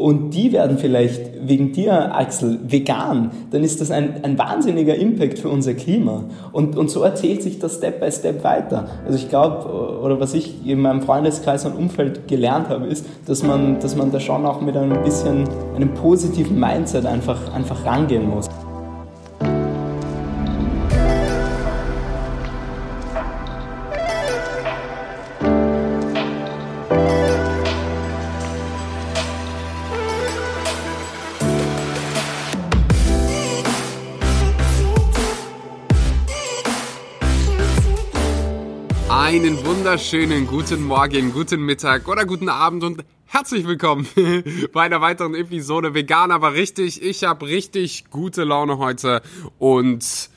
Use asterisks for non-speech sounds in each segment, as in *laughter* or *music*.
und die werden vielleicht wegen dir, Axel, vegan, dann ist das ein, ein wahnsinniger Impact für unser Klima. Und, und so erzählt sich das Step by Step weiter. Also ich glaube, oder was ich in meinem Freundeskreis und Umfeld gelernt habe, ist, dass man, dass man da schon auch mit einem bisschen, einem positiven Mindset einfach, einfach rangehen muss. Wunderschönen guten Morgen, guten Mittag oder guten Abend und herzlich willkommen *laughs* bei einer weiteren Episode Vegan, aber richtig. Ich habe richtig gute Laune heute und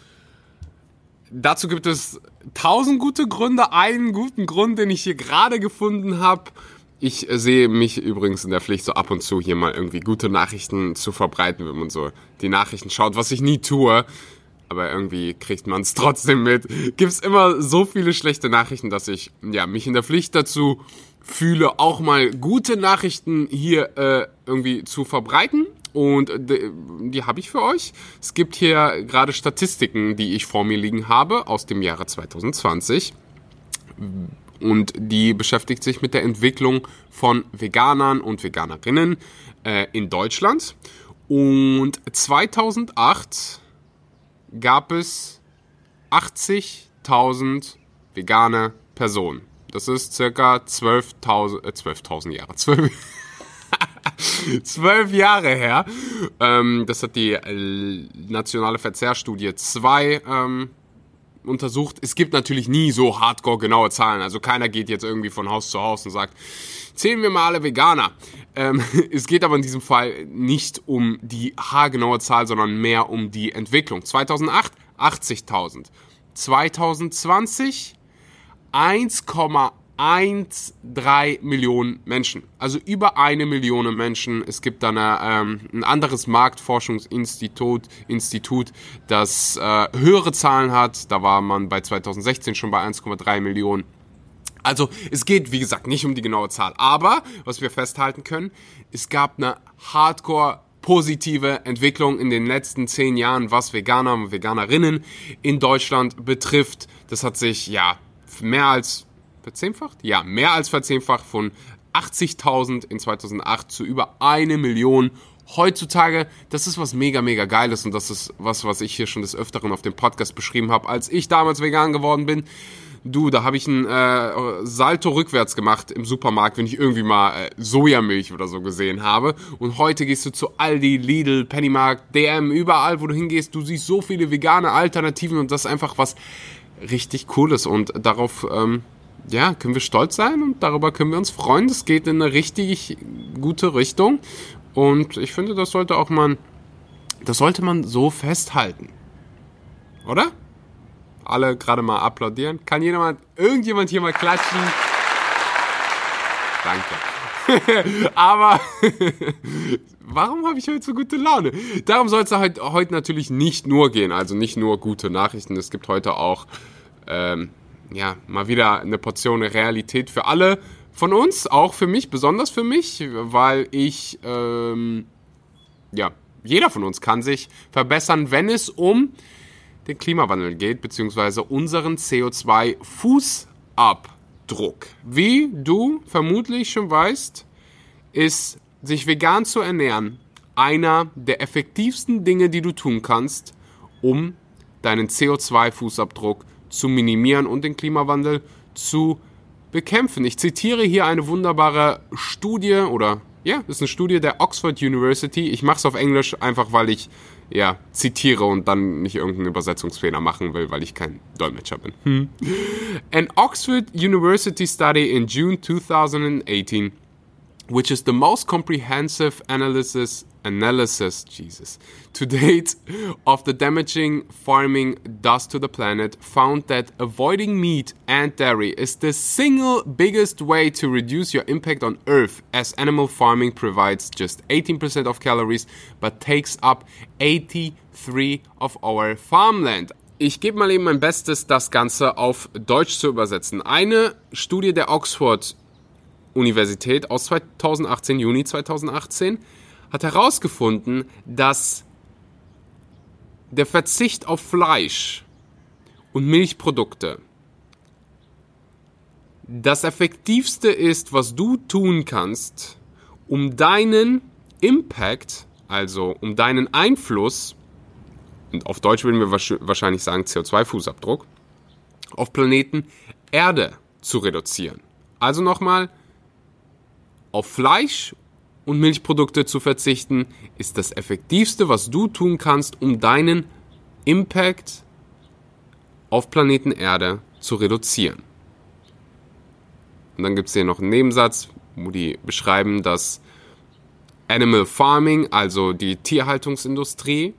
dazu gibt es tausend gute Gründe. Einen guten Grund, den ich hier gerade gefunden habe. Ich sehe mich übrigens in der Pflicht, so ab und zu hier mal irgendwie gute Nachrichten zu verbreiten, wenn man so die Nachrichten schaut, was ich nie tue aber irgendwie kriegt man es *laughs* trotzdem mit. Gibt es immer so viele schlechte Nachrichten, dass ich ja mich in der Pflicht dazu fühle, auch mal gute Nachrichten hier äh, irgendwie zu verbreiten. Und die, die habe ich für euch. Es gibt hier gerade Statistiken, die ich vor mir liegen habe aus dem Jahre 2020. Und die beschäftigt sich mit der Entwicklung von Veganern und Veganerinnen äh, in Deutschland. Und 2008 gab es 80.000 vegane Personen. Das ist circa 12.000 äh, 12.000 Jahre. 12, 12 *laughs* Jahre her. Ähm, das hat die äh, nationale Verzehrstudie 2 ähm, untersucht. Es gibt natürlich nie so hardcore genaue Zahlen. Also keiner geht jetzt irgendwie von Haus zu Haus und sagt, zählen wir mal alle Veganer. Ähm, *laughs* es geht aber in diesem Fall nicht um die haargenaue Zahl, sondern mehr um die Entwicklung. 2008 80.000. 2020 1,13 Millionen Menschen. Also über eine Million Menschen. Es gibt dann ähm, ein anderes Marktforschungsinstitut, Institut, das äh, höhere Zahlen hat. Da war man bei 2016 schon bei 1,3 Millionen. Also es geht, wie gesagt, nicht um die genaue Zahl. Aber, was wir festhalten können, es gab eine Hardcore positive Entwicklung in den letzten zehn Jahren, was Veganer und Veganerinnen in Deutschland betrifft. Das hat sich ja mehr als verzehnfacht? Ja, mehr als verzehnfacht von 80.000 in 2008 zu über eine Million heutzutage, das ist was mega, mega geiles und das ist was, was ich hier schon des Öfteren auf dem Podcast beschrieben habe, als ich damals vegan geworden bin. Du, da habe ich ein äh, Salto rückwärts gemacht im Supermarkt, wenn ich irgendwie mal äh, Sojamilch oder so gesehen habe. Und heute gehst du zu Aldi, Lidl, Pennymarkt, DM, überall, wo du hingehst, du siehst so viele vegane Alternativen und das ist einfach was richtig Cooles. Und darauf, ähm, ja, können wir stolz sein und darüber können wir uns freuen. Das geht in eine richtig gute Richtung. Und ich finde, das sollte auch man, das sollte man so festhalten. Oder? Alle gerade mal applaudieren. Kann jemand, irgendjemand hier mal klatschen? Danke. *laughs* Aber *laughs* warum habe ich heute so gute Laune? Darum soll es halt heute natürlich nicht nur gehen. Also nicht nur gute Nachrichten. Es gibt heute auch ähm, ja mal wieder eine Portion Realität für alle von uns, auch für mich, besonders für mich, weil ich ähm, ja jeder von uns kann sich verbessern, wenn es um den Klimawandel geht, beziehungsweise unseren CO2-Fußabdruck. Wie du vermutlich schon weißt, ist sich vegan zu ernähren einer der effektivsten Dinge, die du tun kannst, um deinen CO2-Fußabdruck zu minimieren und den Klimawandel zu bekämpfen. Ich zitiere hier eine wunderbare Studie oder ja, das ist eine Studie der Oxford University. Ich mache es auf Englisch einfach, weil ich ja, zitiere und dann nicht irgendeinen Übersetzungsfehler machen will, weil ich kein Dolmetscher bin. Hm. An Oxford University study in June 2018, which is the most comprehensive analysis analysis, Jesus, to date of the damaging farming does to the planet found that avoiding meat and dairy is the single biggest way to reduce your impact on Earth, as animal farming provides just 18% of calories but takes up 83% of our farmland. Ich gebe mal eben mein Bestes, das Ganze auf Deutsch zu übersetzen. Eine Studie der Oxford Universität aus 2018, Juni 2018, hat herausgefunden, dass der Verzicht auf Fleisch und Milchprodukte das Effektivste ist, was du tun kannst, um deinen Impact, also um deinen Einfluss, und auf Deutsch würden wir wahrscheinlich sagen CO2-Fußabdruck, auf Planeten Erde zu reduzieren. Also nochmal, auf Fleisch und Milchprodukte zu verzichten, ist das Effektivste, was du tun kannst, um deinen Impact auf Planeten Erde zu reduzieren. Und dann gibt es hier noch einen Nebensatz, wo die beschreiben, dass Animal Farming, also die Tierhaltungsindustrie,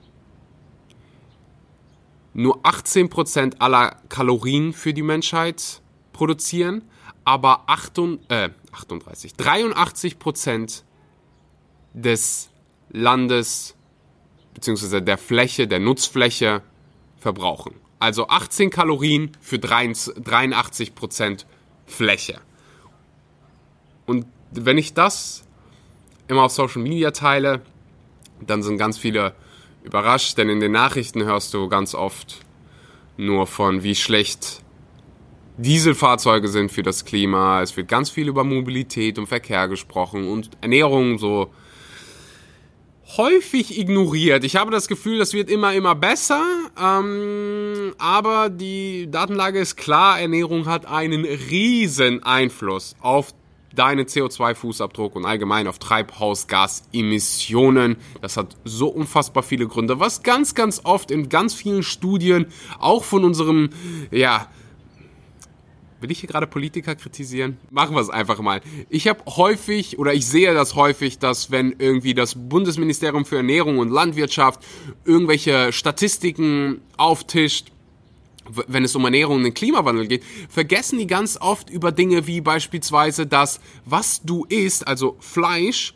nur 18% aller Kalorien für die Menschheit produzieren, aber 38, äh, 38, 83% des Landes bzw. der Fläche, der Nutzfläche verbrauchen. Also 18 Kalorien für 83% Fläche. Und wenn ich das immer auf Social Media teile, dann sind ganz viele überrascht, denn in den Nachrichten hörst du ganz oft nur von, wie schlecht Dieselfahrzeuge sind für das Klima. Es wird ganz viel über Mobilität und Verkehr gesprochen und Ernährung so häufig ignoriert. Ich habe das Gefühl, das wird immer, immer besser. Ähm, aber die Datenlage ist klar, Ernährung hat einen riesen Einfluss auf deinen CO2-Fußabdruck und allgemein auf Treibhausgasemissionen. Das hat so unfassbar viele Gründe, was ganz, ganz oft in ganz vielen Studien, auch von unserem, ja, Will ich hier gerade Politiker kritisieren? Machen wir es einfach mal. Ich habe häufig oder ich sehe das häufig, dass wenn irgendwie das Bundesministerium für Ernährung und Landwirtschaft irgendwelche Statistiken auftischt, wenn es um Ernährung und den Klimawandel geht, vergessen die ganz oft über Dinge wie beispielsweise, dass was du isst, also Fleisch,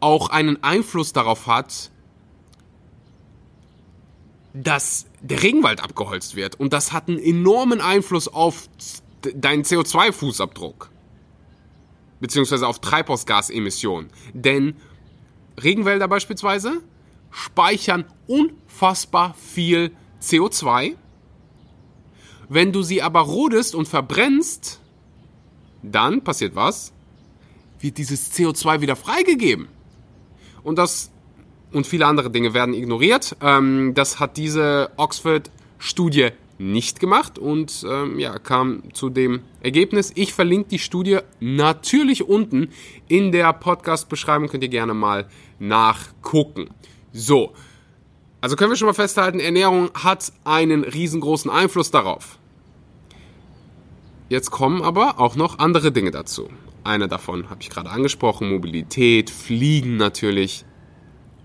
auch einen Einfluss darauf hat, dass der Regenwald abgeholzt wird. Und das hat einen enormen Einfluss auf deinen CO2-Fußabdruck. Beziehungsweise auf Treibhausgasemissionen. Denn Regenwälder beispielsweise speichern unfassbar viel CO2 wenn du sie aber rodest und verbrennst, dann passiert was? Wird dieses CO2 wieder freigegeben. Und das und viele andere Dinge werden ignoriert. Ähm, das hat diese Oxford-Studie nicht gemacht und ähm, ja, kam zu dem Ergebnis. Ich verlinke die Studie natürlich unten in der Podcast-Beschreibung, könnt ihr gerne mal nachgucken. So, also können wir schon mal festhalten, Ernährung hat einen riesengroßen Einfluss darauf. Jetzt kommen aber auch noch andere Dinge dazu. Eine davon habe ich gerade angesprochen, Mobilität, Fliegen natürlich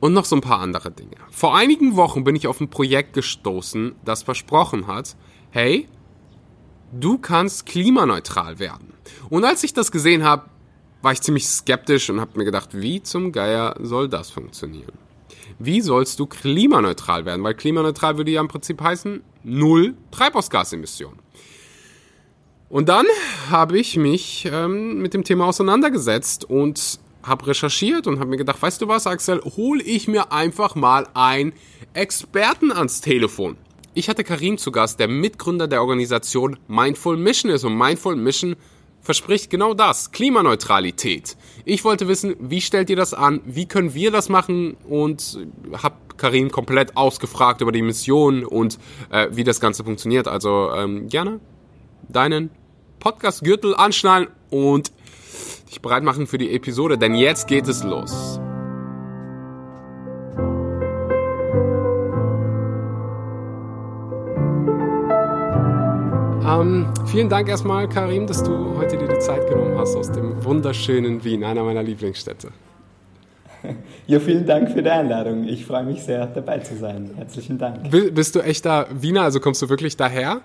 und noch so ein paar andere Dinge. Vor einigen Wochen bin ich auf ein Projekt gestoßen, das versprochen hat, hey, du kannst klimaneutral werden. Und als ich das gesehen habe, war ich ziemlich skeptisch und habe mir gedacht, wie zum Geier soll das funktionieren? wie sollst du klimaneutral werden? Weil klimaneutral würde ja im Prinzip heißen, null Treibhausgasemissionen. Und dann habe ich mich ähm, mit dem Thema auseinandergesetzt und habe recherchiert und habe mir gedacht, weißt du was, Axel, hole ich mir einfach mal einen Experten ans Telefon. Ich hatte Karim zu Gast, der Mitgründer der Organisation Mindful Mission ist und Mindful Mission verspricht genau das, Klimaneutralität. Ich wollte wissen, wie stellt ihr das an, wie können wir das machen und habe Karim komplett ausgefragt über die Mission und äh, wie das Ganze funktioniert. Also ähm, gerne deinen Podcast-Gürtel anschnallen und dich bereit machen für die Episode, denn jetzt geht es los. Ähm, vielen Dank erstmal, Karim, dass du heute dir die Zeit genommen hast aus dem wunderschönen Wien, einer meiner Lieblingsstädte. *laughs* Ja, vielen Dank für die Einladung. Ich freue mich sehr, dabei zu sein. Herzlichen Dank. Bist du echter Wiener? Also kommst du wirklich daher?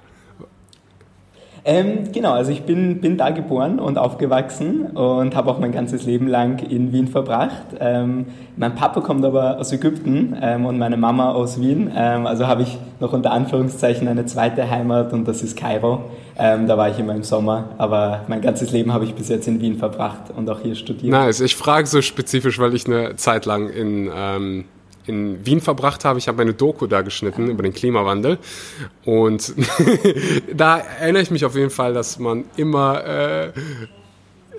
Ähm, genau, also ich bin, bin da geboren und aufgewachsen und habe auch mein ganzes Leben lang in Wien verbracht. Ähm, mein Papa kommt aber aus Ägypten ähm, und meine Mama aus Wien. Ähm, also habe ich noch unter Anführungszeichen eine zweite Heimat und das ist Kairo. Ähm, da war ich immer im Sommer, aber mein ganzes Leben habe ich bis jetzt in Wien verbracht und auch hier studiert. Nice, ich frage so spezifisch, weil ich eine Zeit lang in ähm, in Wien verbracht habe. Ich habe eine Doku da geschnitten über den Klimawandel. Und *laughs* da erinnere ich mich auf jeden Fall, dass man immer, äh,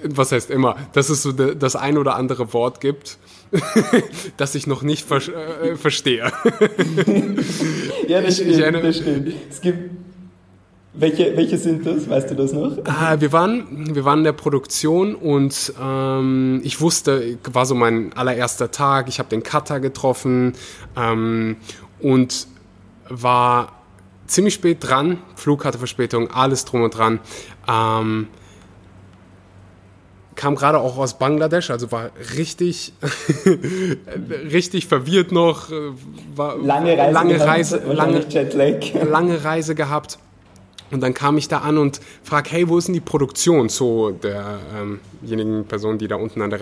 was heißt immer, dass es so das ein oder andere Wort gibt, *laughs* das ich noch nicht ver äh, verstehe. *laughs* ja, das stimmt, das stimmt. Es gibt welche, welche sind das? Weißt du das noch? Ah, wir, waren, wir waren in der Produktion und ähm, ich wusste, war so mein allererster Tag, ich habe den Cutter getroffen ähm, und war ziemlich spät dran, Flug hatte Verspätung, alles drum und dran. Ähm, kam gerade auch aus Bangladesch, also war richtig, *laughs* richtig verwirrt noch, äh, war lange Reise, lange gehabt, Reise, lange, lange Reise gehabt und dann kam ich da an und frag, hey, wo ist denn die Produktion zu derjenigen ähm Person, die da unten an der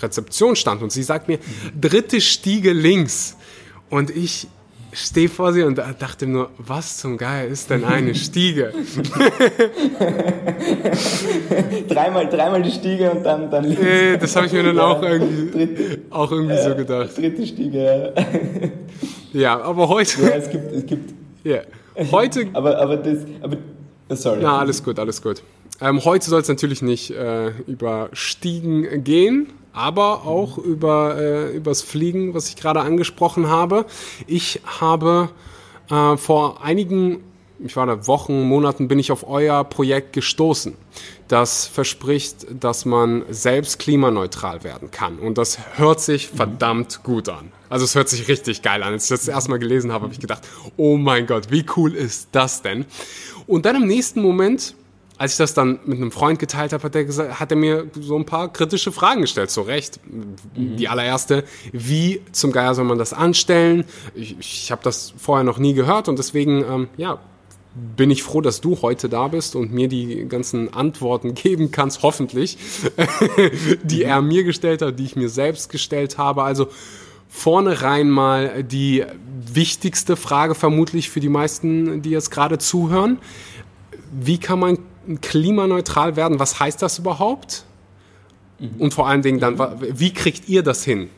Rezeption stand? Und sie sagt mir, dritte Stiege links. Und ich stehe vor sie und dachte nur, was zum Geil ist denn eine *laughs* Stiege? *laughs* dreimal, dreimal die Stiege und dann, dann links. Äh, das habe ich mir dann auch irgendwie, dritte, auch irgendwie äh, so gedacht. Dritte Stiege, ja. ja, aber heute... Ja, es gibt... Es gibt yeah. Heute. aber, aber das. Aber, sorry. Na, alles gut, alles gut. Ähm, heute soll es natürlich nicht äh, über Stiegen gehen, aber auch über äh, übers Fliegen, was ich gerade angesprochen habe. Ich habe äh, vor einigen ich war da Wochen, Monaten bin ich auf euer Projekt gestoßen. Das verspricht, dass man selbst klimaneutral werden kann. Und das hört sich verdammt gut an. Also es hört sich richtig geil an. Als ich das erste Mal gelesen habe, habe ich gedacht, oh mein Gott, wie cool ist das denn? Und dann im nächsten Moment, als ich das dann mit einem Freund geteilt habe, hat er, gesagt, hat er mir so ein paar kritische Fragen gestellt. Zu Recht. Mhm. Die allererste, wie zum Geier soll man das anstellen? Ich, ich habe das vorher noch nie gehört und deswegen, ähm, ja, bin ich froh, dass du heute da bist und mir die ganzen Antworten *laughs* geben kannst, hoffentlich, *laughs* die er mir gestellt hat, die ich mir selbst gestellt habe. Also vornherein mal die wichtigste Frage vermutlich für die meisten, die jetzt gerade zuhören. Wie kann man klimaneutral werden? Was heißt das überhaupt? Mhm. Und vor allen Dingen dann, wie kriegt ihr das hin?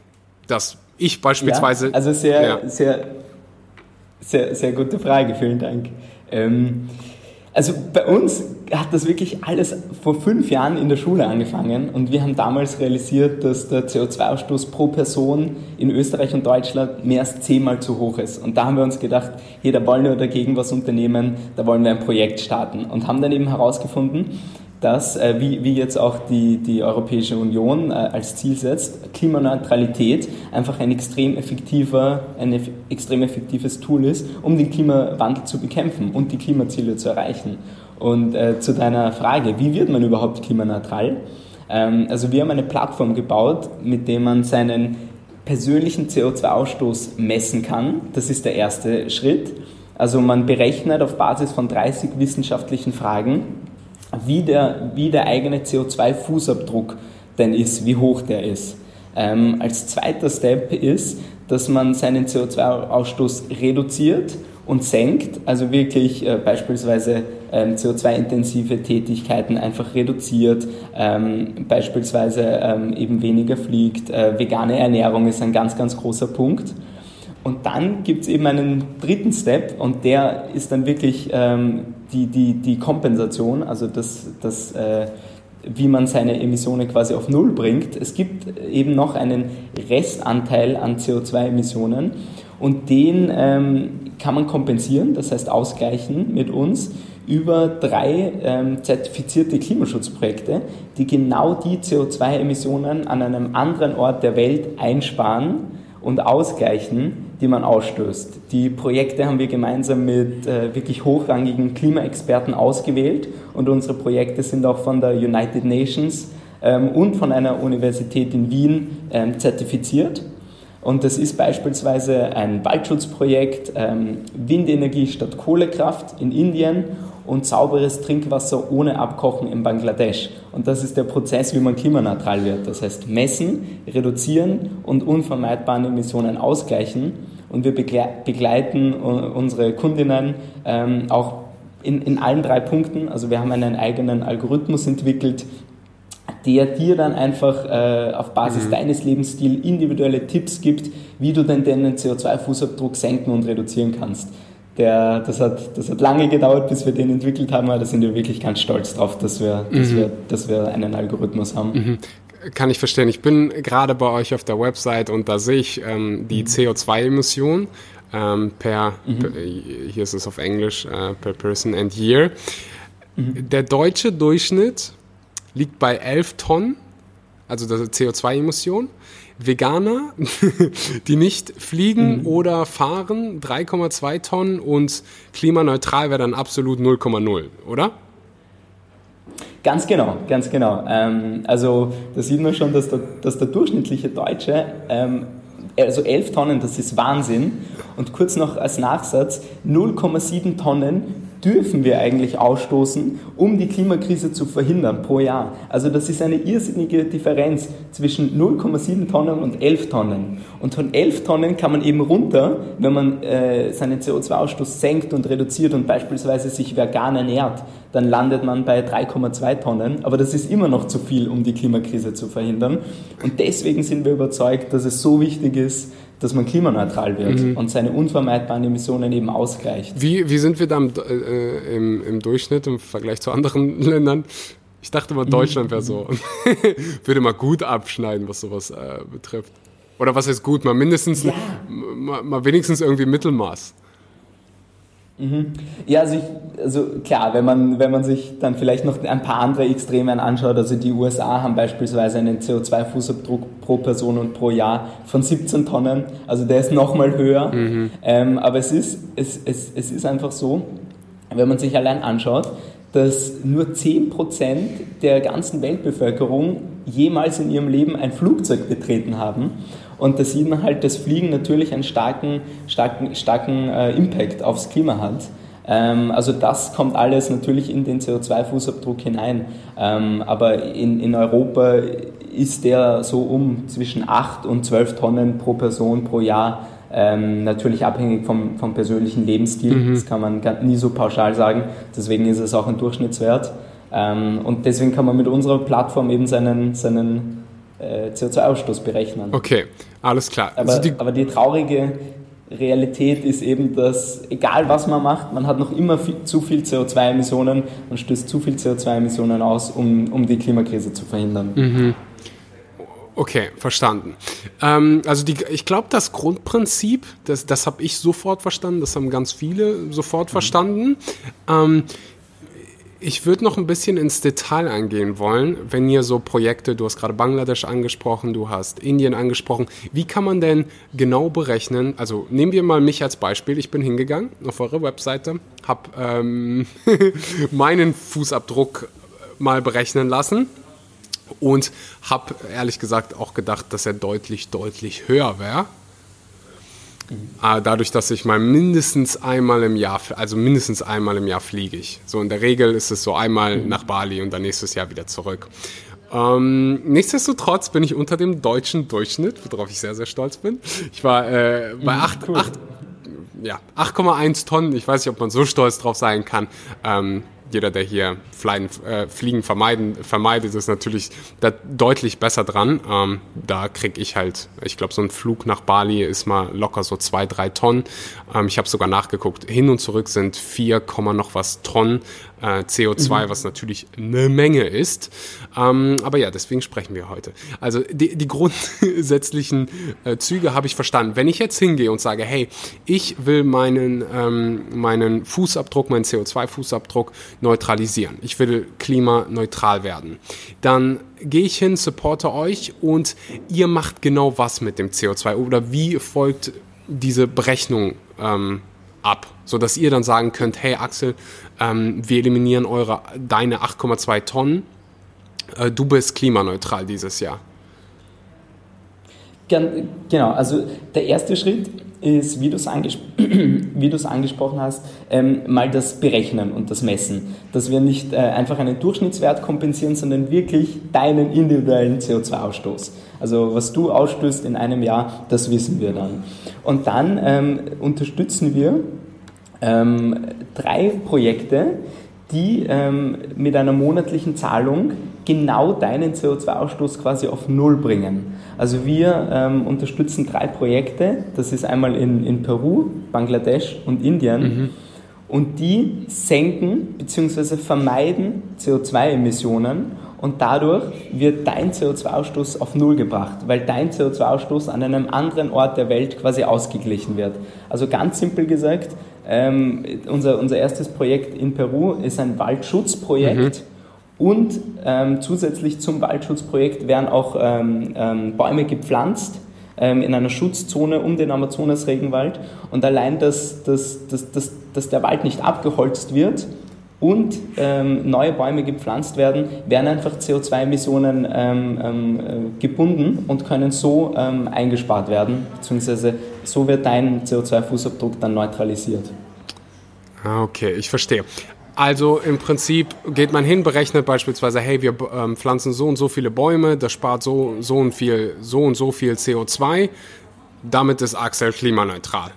Dass ich beispielsweise. Ja, also sehr, ja. sehr, sehr, sehr gute Frage, vielen Dank. Ähm, also bei uns hat das wirklich alles vor fünf Jahren in der Schule angefangen und wir haben damals realisiert, dass der CO2-Ausstoß pro Person in Österreich und Deutschland mehr als zehnmal zu hoch ist. Und da haben wir uns gedacht, hier, da wollen wir dagegen was unternehmen, da wollen wir ein Projekt starten und haben dann eben herausgefunden, dass, äh, wie, wie jetzt auch die, die Europäische Union äh, als Ziel setzt, Klimaneutralität einfach ein extrem, effektiver, ein eff extrem effektives Tool ist, um den Klimawandel zu bekämpfen und die Klimaziele zu erreichen. Und äh, zu deiner Frage, wie wird man überhaupt klimaneutral? Ähm, also wir haben eine Plattform gebaut, mit der man seinen persönlichen CO2-Ausstoß messen kann. Das ist der erste Schritt. Also man berechnet auf Basis von 30 wissenschaftlichen Fragen, wie der, wie der eigene CO2-Fußabdruck denn ist, wie hoch der ist. Ähm, als zweiter Step ist, dass man seinen CO2-Ausstoß reduziert und senkt, also wirklich äh, beispielsweise ähm, CO2-intensive Tätigkeiten einfach reduziert, ähm, beispielsweise ähm, eben weniger fliegt. Äh, vegane Ernährung ist ein ganz, ganz großer Punkt. Und dann gibt es eben einen dritten Step und der ist dann wirklich ähm, die, die, die Kompensation, also das, das äh, wie man seine Emissionen quasi auf Null bringt. Es gibt eben noch einen Restanteil an CO2-Emissionen und den ähm, kann man kompensieren, das heißt ausgleichen mit uns über drei ähm, zertifizierte Klimaschutzprojekte, die genau die CO2-Emissionen an einem anderen Ort der Welt einsparen und ausgleichen, die man ausstößt. Die Projekte haben wir gemeinsam mit äh, wirklich hochrangigen Klimaexperten ausgewählt und unsere Projekte sind auch von der United Nations ähm, und von einer Universität in Wien ähm, zertifiziert. Und das ist beispielsweise ein Waldschutzprojekt, ähm, Windenergie statt Kohlekraft in Indien und sauberes Trinkwasser ohne Abkochen in Bangladesch. Und das ist der Prozess, wie man klimaneutral wird. Das heißt messen, reduzieren und unvermeidbare Emissionen ausgleichen. Und wir begleiten unsere Kundinnen ähm, auch in, in allen drei Punkten. Also wir haben einen eigenen Algorithmus entwickelt, der dir dann einfach äh, auf Basis mhm. deines Lebensstils individuelle Tipps gibt, wie du denn deinen CO2-Fußabdruck senken und reduzieren kannst. Der, das, hat, das hat lange gedauert, bis wir den entwickelt haben, aber da sind wir wirklich ganz stolz drauf, dass wir, mhm. dass wir, dass wir einen Algorithmus haben. Mhm. Kann ich verstehen. Ich bin gerade bei euch auf der Website und da sehe ich ähm, die mhm. CO2-Emission ähm, per, mhm. per, hier ist es auf Englisch, äh, per Person and Year. Mhm. Der deutsche Durchschnitt liegt bei 11 Tonnen, also das CO2-Emission. Veganer, *laughs* die nicht fliegen mhm. oder fahren, 3,2 Tonnen und klimaneutral wäre dann absolut 0,0, oder? Ganz genau, ganz genau. Ähm, also da sieht man schon, dass der, dass der durchschnittliche Deutsche, ähm, also 11 Tonnen, das ist Wahnsinn. Und kurz noch als Nachsatz, 0,7 Tonnen dürfen wir eigentlich ausstoßen, um die Klimakrise zu verhindern pro Jahr. Also das ist eine irrsinnige Differenz zwischen 0,7 Tonnen und 11 Tonnen. Und von 11 Tonnen kann man eben runter, wenn man äh, seinen CO2-Ausstoß senkt und reduziert und beispielsweise sich vegan ernährt, dann landet man bei 3,2 Tonnen. Aber das ist immer noch zu viel, um die Klimakrise zu verhindern. Und deswegen sind wir überzeugt, dass es so wichtig ist, dass man klimaneutral wird mhm. und seine unvermeidbaren Emissionen eben ausgleicht. Wie, wie sind wir da im, äh, im, im, Durchschnitt im Vergleich zu anderen *laughs* Ländern? Ich dachte mal, Deutschland wäre so. *laughs* Würde mal gut abschneiden, was sowas äh, betrifft. Oder was heißt gut? Mal mindestens, ja. mal, mal wenigstens irgendwie Mittelmaß. Mhm. Ja, also, ich, also klar, wenn man, wenn man sich dann vielleicht noch ein paar andere Extreme anschaut, also die USA haben beispielsweise einen CO2-Fußabdruck pro Person und pro Jahr von 17 Tonnen, also der ist nochmal höher. Mhm. Ähm, aber es ist, es, es, es ist einfach so, wenn man sich allein anschaut, dass nur 10% der ganzen Weltbevölkerung jemals in ihrem Leben ein Flugzeug betreten haben. Und da sieht man halt, dass Fliegen natürlich einen starken, starken, starken äh, Impact aufs Klima hat. Ähm, also das kommt alles natürlich in den CO2-Fußabdruck hinein. Ähm, aber in, in Europa ist der so um zwischen 8 und 12 Tonnen pro Person pro Jahr. Ähm, natürlich abhängig vom, vom persönlichen Lebensstil, mhm. das kann man nie so pauschal sagen, deswegen ist es auch ein Durchschnittswert. Ähm, und deswegen kann man mit unserer Plattform eben seinen, seinen äh, CO2-Ausstoß berechnen. Okay, alles klar. Aber, also die, aber die traurige Realität ist eben, dass egal was man macht, man hat noch immer viel, zu viel CO2-Emissionen und stößt zu viel CO2-Emissionen aus, um, um die Klimakrise zu verhindern. Mhm. Okay, verstanden. Ähm, also die, ich glaube, das Grundprinzip, das, das habe ich sofort verstanden, das haben ganz viele sofort mhm. verstanden. Ähm, ich würde noch ein bisschen ins Detail eingehen wollen, wenn ihr so Projekte, du hast gerade Bangladesch angesprochen, du hast Indien angesprochen, wie kann man denn genau berechnen, also nehmen wir mal mich als Beispiel, ich bin hingegangen auf eure Webseite, habe ähm, *laughs* meinen Fußabdruck mal berechnen lassen und habe ehrlich gesagt auch gedacht, dass er deutlich, deutlich höher wäre. Ah, dadurch, dass ich mal mindestens einmal im Jahr, also mindestens einmal im Jahr fliege ich. So in der Regel ist es so einmal mhm. nach Bali und dann nächstes Jahr wieder zurück. Ähm, nichtsdestotrotz bin ich unter dem deutschen Durchschnitt, worauf ich sehr, sehr stolz bin. Ich war äh, bei 8,1 mhm, cool. ja, Tonnen. Ich weiß nicht, ob man so stolz drauf sein kann. Ähm, jeder, der hier Fliegen, äh, Fliegen vermeiden, vermeidet, ist natürlich da deutlich besser dran. Ähm, da kriege ich halt, ich glaube, so ein Flug nach Bali ist mal locker so zwei, drei Tonnen. Ähm, ich habe sogar nachgeguckt, hin und zurück sind 4, noch was Tonnen äh, CO2, mhm. was natürlich eine Menge ist. Ähm, aber ja, deswegen sprechen wir heute. Also die, die grundsätzlichen äh, Züge habe ich verstanden. Wenn ich jetzt hingehe und sage, hey, ich will meinen, ähm, meinen Fußabdruck, meinen CO2-Fußabdruck neutralisieren. Ich will klimaneutral werden. Dann gehe ich hin, supporte euch und ihr macht genau was mit dem CO2 oder wie folgt diese Berechnung ähm, ab, sodass ihr dann sagen könnt, hey Axel, ähm, wir eliminieren eure, deine 8,2 Tonnen, äh, du bist klimaneutral dieses Jahr. Genau, also der erste Schritt ist, wie du es angesp angesprochen hast, ähm, mal das Berechnen und das Messen. Dass wir nicht äh, einfach einen Durchschnittswert kompensieren, sondern wirklich deinen individuellen CO2-Ausstoß. Also was du ausstößt in einem Jahr, das wissen wir dann. Und dann ähm, unterstützen wir ähm, drei Projekte, die ähm, mit einer monatlichen Zahlung genau deinen CO2-Ausstoß quasi auf Null bringen. Also wir ähm, unterstützen drei Projekte, das ist einmal in, in Peru, Bangladesch und Indien. Mhm. Und die senken bzw. vermeiden CO2-Emissionen und dadurch wird dein CO2-Ausstoß auf Null gebracht, weil dein CO2-Ausstoß an einem anderen Ort der Welt quasi ausgeglichen wird. Also ganz simpel gesagt, ähm, unser, unser erstes Projekt in Peru ist ein Waldschutzprojekt. Mhm. Und ähm, zusätzlich zum Waldschutzprojekt werden auch ähm, ähm Bäume gepflanzt ähm, in einer Schutzzone um den Amazonas-Regenwald. Und allein, dass, dass, dass, dass, dass der Wald nicht abgeholzt wird und ähm, neue Bäume gepflanzt werden, werden einfach CO2-Emissionen ähm, ähm, äh, gebunden und können so eingespart werden, beziehungsweise so wird dein CO2-Fußabdruck dann neutralisiert. Ah, okay, ich verstehe. Also im Prinzip geht man hin, berechnet beispielsweise, hey, wir ähm, pflanzen so und so viele Bäume, das spart so, so, und viel, so und so viel CO2. Damit ist Axel klimaneutral.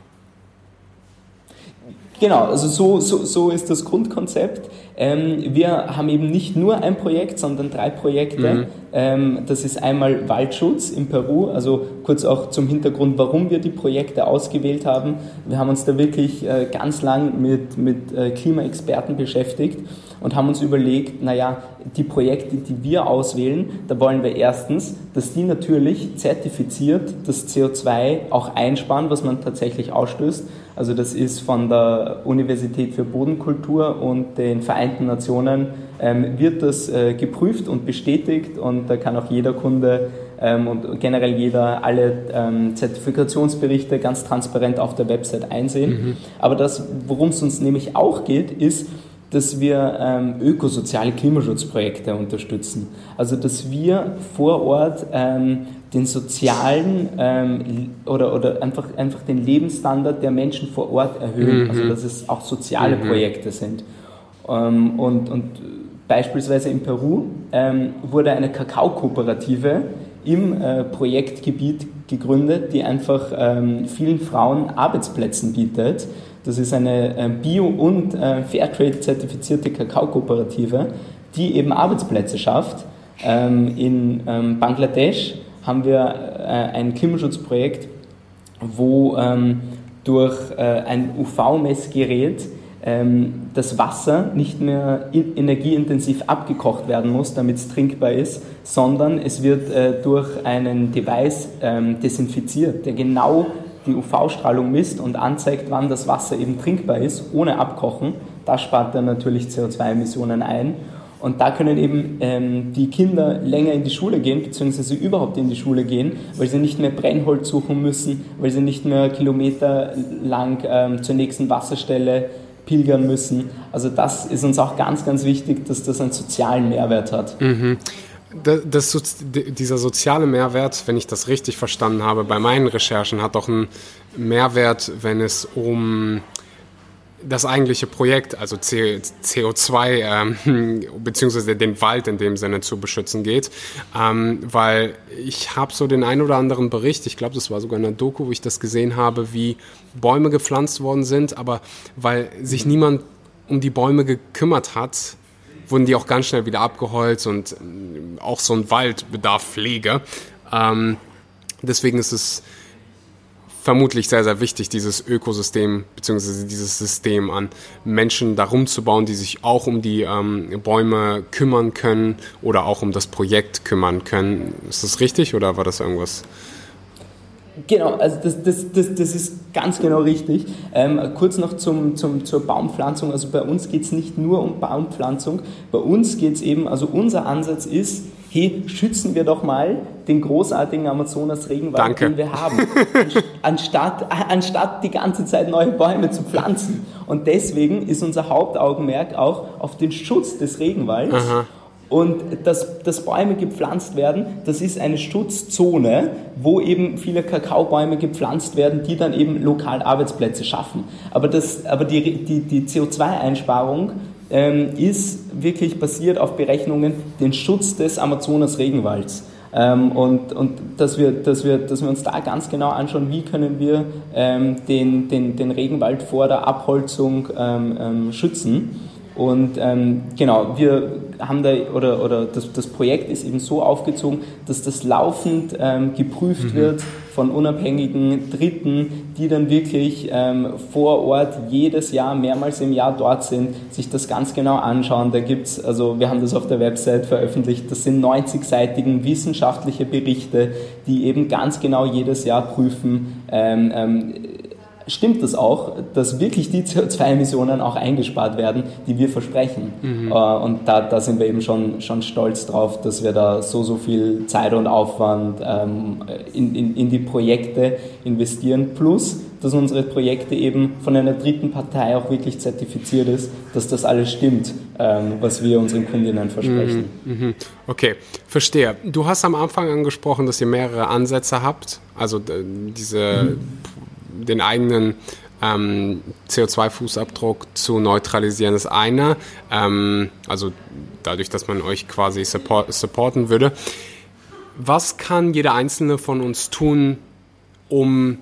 Genau, also so, so, so ist das Grundkonzept. Ähm, wir haben eben nicht nur ein Projekt, sondern drei Projekte. Mhm. Ähm, das ist einmal Waldschutz in Peru, also kurz auch zum Hintergrund, warum wir die Projekte ausgewählt haben. Wir haben uns da wirklich äh, ganz lang mit, mit äh, Klimaexperten beschäftigt und haben uns überlegt, naja, die Projekte, die wir auswählen, da wollen wir erstens, dass die natürlich zertifiziert das CO2 auch einsparen, was man tatsächlich ausstößt. Also das ist von der Universität für Bodenkultur und den Vereinten Nationen ähm, wird das äh, geprüft und bestätigt und da kann auch jeder Kunde ähm, und generell jeder alle ähm, Zertifikationsberichte ganz transparent auf der Website einsehen. Mhm. Aber das, worum es uns nämlich auch geht, ist, dass wir ähm, ökosoziale Klimaschutzprojekte unterstützen. Also dass wir vor Ort ähm, den sozialen ähm, oder, oder einfach, einfach den Lebensstandard der Menschen vor Ort erhöhen. Mhm. Also dass es auch soziale mhm. Projekte sind. Ähm, und, und beispielsweise in Peru ähm, wurde eine Kakaokooperative im äh, Projektgebiet gegründet, die einfach ähm, vielen Frauen Arbeitsplätzen bietet das ist eine äh, Bio- und äh, Fairtrade-zertifizierte Kakaokooperative, die eben Arbeitsplätze schafft. Ähm, in ähm, Bangladesch haben wir äh, ein Klimaschutzprojekt, wo ähm, durch ein UV-Messgerät das Wasser nicht mehr energieintensiv abgekocht werden muss, damit es trinkbar ist, sondern es wird durch einen Device desinfiziert, der genau die UV-Strahlung misst und anzeigt, wann das Wasser eben trinkbar ist, ohne Abkochen. Das spart dann natürlich CO2-Emissionen ein. Und da können eben ähm, die Kinder länger in die Schule gehen, beziehungsweise überhaupt in die Schule gehen, weil sie nicht mehr Brennholz suchen müssen, weil sie nicht mehr kilometerlang ähm, zur nächsten Wasserstelle pilgern müssen. Also das ist uns auch ganz, ganz wichtig, dass das einen sozialen Mehrwert hat. Mhm das, das, dieser soziale Mehrwert, wenn ich das richtig verstanden habe, bei meinen Recherchen hat doch einen Mehrwert, wenn es um das eigentliche Projekt, also CO2 ähm, *laughs* beziehungsweise den Wald in dem Sinne zu beschützen geht, ähm, weil ich habe so den ein oder anderen Bericht, ich glaube, das war sogar in einer Doku, wo ich das gesehen habe, wie Bäume gepflanzt worden sind, aber weil sich niemand um die Bäume gekümmert hat, wurden die auch ganz schnell wieder abgeholzt und ähm, auch so ein Wald bedarf Pflege. Ähm, deswegen ist es vermutlich sehr, sehr wichtig, dieses Ökosystem bzw. dieses System an Menschen darum zu bauen, die sich auch um die ähm, Bäume kümmern können oder auch um das Projekt kümmern können. Ist das richtig oder war das irgendwas? Genau, also das, das, das, das ist ganz genau richtig. Ähm, kurz noch zum, zum, zur Baumpflanzung. Also bei uns geht es nicht nur um Baumpflanzung, bei uns geht es eben, also unser Ansatz ist, hey, schützen wir doch mal den großartigen Amazonas-Regenwald, den wir haben, *laughs* anstatt, anstatt die ganze Zeit neue Bäume zu pflanzen. Und deswegen ist unser Hauptaugenmerk auch auf den Schutz des Regenwalds. Aha Und dass, dass Bäume gepflanzt werden, das ist eine Schutzzone, wo eben viele Kakaobäume gepflanzt werden, die dann eben lokal Arbeitsplätze schaffen. Aber, das, aber die, die, die CO2-Einsparung ähm, ist wirklich basiert auf Berechnungen den Schutz des Amazonas-Regenwalds. Ähm, und und dass, wir, dass, wir, dass wir uns da ganz genau anschauen, wie können wir ähm, den, den, den Regenwald vor der Abholzung ähm, ähm schützen. Und ähm, genau, wir haben da, oder, oder das, das Projekt ist eben so aufgezogen, dass das laufend ähm, geprüft mhm. wird von unabhängigen Dritten, die dann wirklich ähm, vor Ort jedes Jahr, mehrmals im Jahr dort sind, sich das ganz genau anschauen. Da gibt es, also wir haben das auf der Website veröffentlicht, das sind 90-seitigen wissenschaftliche Berichte, die eben ganz genau jedes Jahr prüfen, ähm, ähm, stimmt das auch, dass wirklich die CO2-Emissionen auch eingespart werden, die wir versprechen. Mhm. Äh, und da, da, sind wir eben schon, schon stolz drauf, dass wir da so, so viel Zeit und Aufwand ähm, in, in, in die Projekte investieren. Plus, dass unsere Projekte eben von einer dritten Partei auch wirklich zertifiziert ist, dass das alles stimmt, ähm, was wir unseren Kundinnen versprechen. Mhm, mhm. Okay, verstehe. Du hast am Anfang angesprochen, dass ihr mehrere Ansätze habt, also diese mhm den eigenen ähm, CO2-Fußabdruck zu neutralisieren ist einer, ähm, also dadurch, dass man euch quasi support, supporten würde. Was kann jeder einzelne von uns tun, um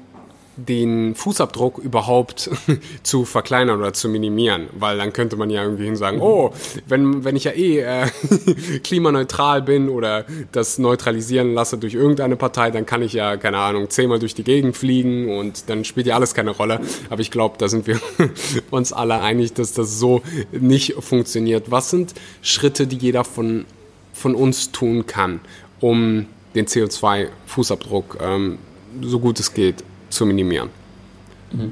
den Fußabdruck überhaupt *laughs* zu verkleinern oder zu minimieren, weil dann könnte man ja irgendwie sagen, mhm. oh, wenn, wenn ich ja eh äh, *laughs* klimaneutral bin oder das neutralisieren lasse durch irgendeine Partei, dann kann ich ja, keine Ahnung, zehnmal durch die Gegend fliegen und dann spielt ja alles keine Rolle. Aber ich glaube, da sind wir *laughs* uns alle einig, dass das so nicht funktioniert. Was sind Schritte, die jeder von, von uns tun kann, um den CO2-Fußabdruck ähm, so gut es geht zu minimieren. Mhm.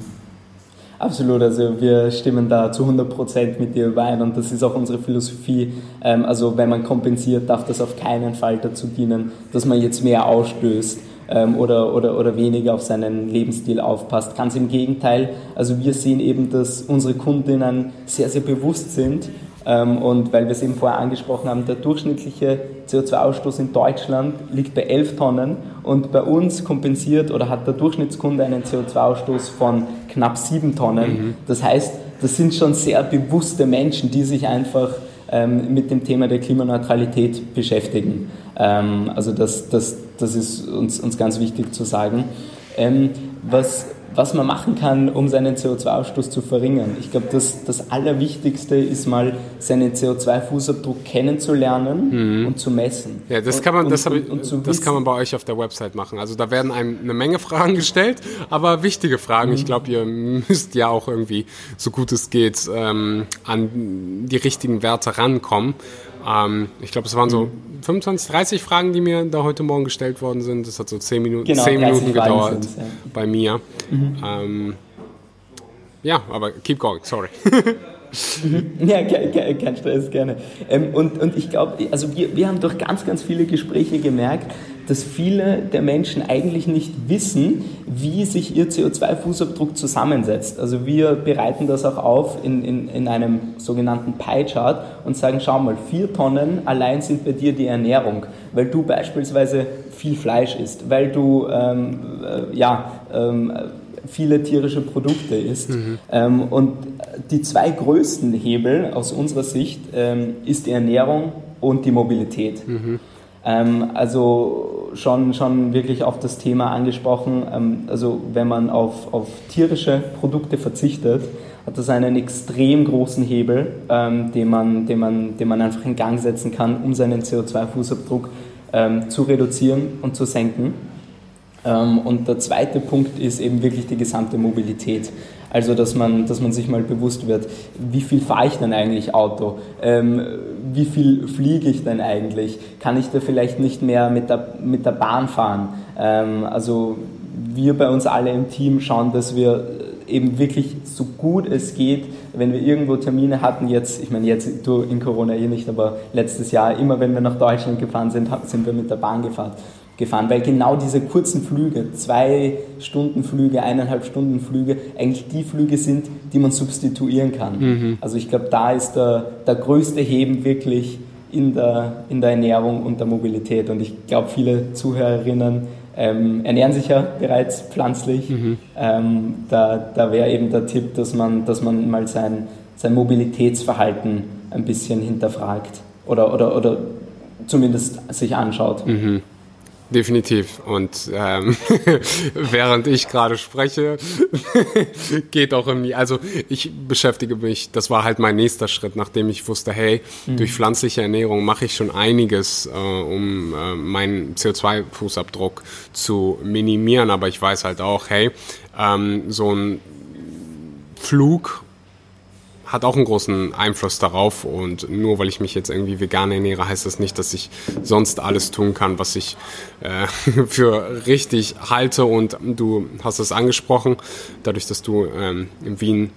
Absolut, also wir stimmen da zu 100% mit dir überein und das ist auch unsere Philosophie. Ähm, also wenn man kompensiert, darf das auf keinen Fall dazu dienen, dass man jetzt mehr ausstößt ähm, oder, oder, oder weniger auf seinen Lebensstil aufpasst. Ganz im Gegenteil, also wir sehen eben, dass unsere Kundinnen sehr, sehr bewusst sind und weil wir es eben vorher angesprochen haben, der durchschnittliche CO2-Ausstoß in Deutschland liegt bei 11 Tonnen und bei uns kompensiert oder hat der Durchschnittskunde einen CO2-Ausstoß von knapp 7 Tonnen. Mhm. Das heißt, das sind schon sehr bewusste Menschen, die sich einfach ähm, mit dem Thema der Klimaneutralität beschäftigen. Ähm, also das, das, das ist uns, uns ganz wichtig zu sagen. was was man machen kann, um seinen CO2-Ausstoß zu verringern. Ich glaube, das, das Allerwichtigste ist mal, seinen CO2-Fußabdruck kennenzulernen mhm. und zu messen. Ja, das kann man, und, das, und, und, das kann man bei euch auf der Website machen. Also da werden einem eine Menge Fragen gestellt, aber wichtige Fragen. Mhm. Ich glaube, ihr müsst ja auch irgendwie, so gut es geht, ähm, an die richtigen Werte rankommen. Ähm, ich glaube, es waren so 25, 30 Fragen, die mir da heute Morgen gestellt worden sind. Das hat so 10 Minuten, genau, 10 Minuten gedauert ja. bei mir. Mhm. Ähm, ja, aber keep going, sorry. *laughs* ja, kein, kein Stress, gerne. Ähm, und, und ich glaube, also wir, wir haben durch ganz, ganz viele Gespräche gemerkt, dass viele der Menschen eigentlich nicht wissen, wie sich ihr CO2-Fußabdruck zusammensetzt. Also wir bereiten das auch auf in, in, in einem sogenannten Pie-Chart und sagen, schau mal, vier Tonnen allein sind bei dir die Ernährung, weil du beispielsweise viel Fleisch isst, weil du ähm, äh, ja, ähm, viele tierische Produkte isst. Mhm. Ähm, und die zwei größten Hebel aus unserer Sicht ähm, ist die Ernährung und die Mobilität. Mhm. Ähm, also schon, schon wirklich auf das Thema angesprochen. Ähm, also wenn man auf, auf tierische Produkte verzichtet, hat das einen extrem großen Hebel, ähm, den, man, den, man, den man einfach in Gang setzen kann, um seinen CO2-Fußabdruck ähm, zu reduzieren und zu senken. Ähm, und der zweite Punkt ist eben wirklich die gesamte Mobilität. Also, dass man, dass man sich mal bewusst wird, wie viel fahre ich denn eigentlich Auto? Ähm, wie viel fliege ich denn eigentlich? Kann ich da vielleicht nicht mehr mit der, mit der Bahn fahren? Ähm, also, wir bei uns alle im Team schauen, dass wir eben wirklich so gut es geht, wenn wir irgendwo Termine hatten, jetzt, ich meine jetzt in Corona eh nicht, aber letztes Jahr, immer wenn wir nach Deutschland gefahren sind, sind wir mit der Bahn gefahren gefahren, weil genau diese kurzen Flüge, zwei Stunden Flüge, eineinhalb Stunden Flüge, eigentlich die Flüge sind, die man substituieren kann. Mhm. Also ich glaube, da ist der, der größte Heben wirklich in der, in der Ernährung und der Mobilität. Und ich glaube, viele Zuhörerinnen ähm, ernähren sich ja bereits pflanzlich. Mhm. Ähm, da da wäre eben der Tipp, dass man, dass man mal sein, sein Mobilitätsverhalten ein bisschen hinterfragt oder, oder, oder zumindest sich anschaut. Mhm. Definitiv. Und ähm, *laughs* während ich gerade spreche, *laughs* geht auch irgendwie, also ich beschäftige mich, das war halt mein nächster Schritt, nachdem ich wusste, hey, mhm. durch pflanzliche Ernährung mache ich schon einiges, äh, um äh, meinen CO2-Fußabdruck zu minimieren. Aber ich weiß halt auch, hey, ähm, so ein Flug hat auch einen großen Einfluss darauf. Und nur weil ich mich jetzt irgendwie vegan ernähre, heißt das nicht, dass ich sonst alles tun kann, was ich äh, *laughs* für richtig halte. Und du hast es angesprochen, dadurch, dass du ähm, in Wien